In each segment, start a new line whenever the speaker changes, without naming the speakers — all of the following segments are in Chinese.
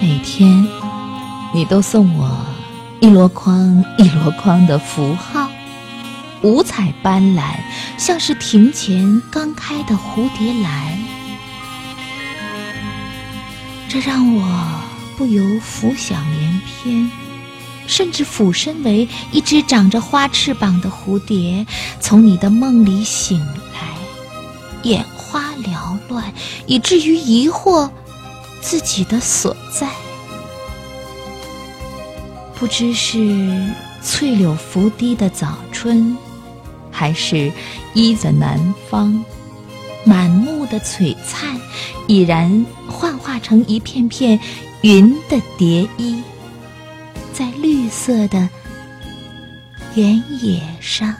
每天，你都送我一箩筐一箩筐的符号，五彩斑斓，像是庭前刚开的蝴蝶兰。这让我不由浮想联翩，甚至俯身为一只长着花翅膀的蝴蝶，从你的梦里醒来，眼花缭乱，以至于疑惑。自己的所在，不知是翠柳拂堤的早春，还是依在南方，满目的璀璨已然幻化成一片片云的蝶衣，在绿色的原野上。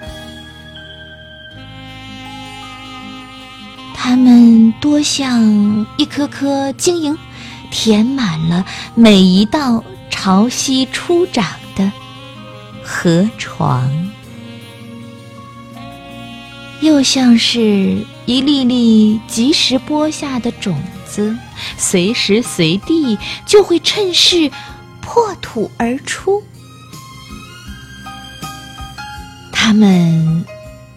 它们多像一颗颗晶莹。填满了每一道潮汐初长的河床，又像是一粒粒及时播下的种子，随时随地就会趁势破土而出。它们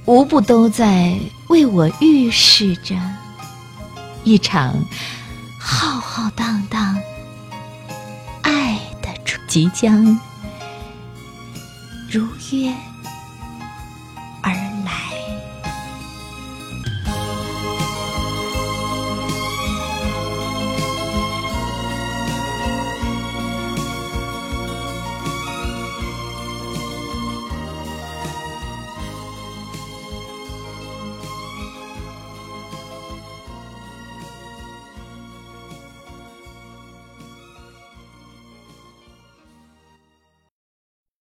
无不都在为我预示着一场。浩浩荡荡，爱的即将如约。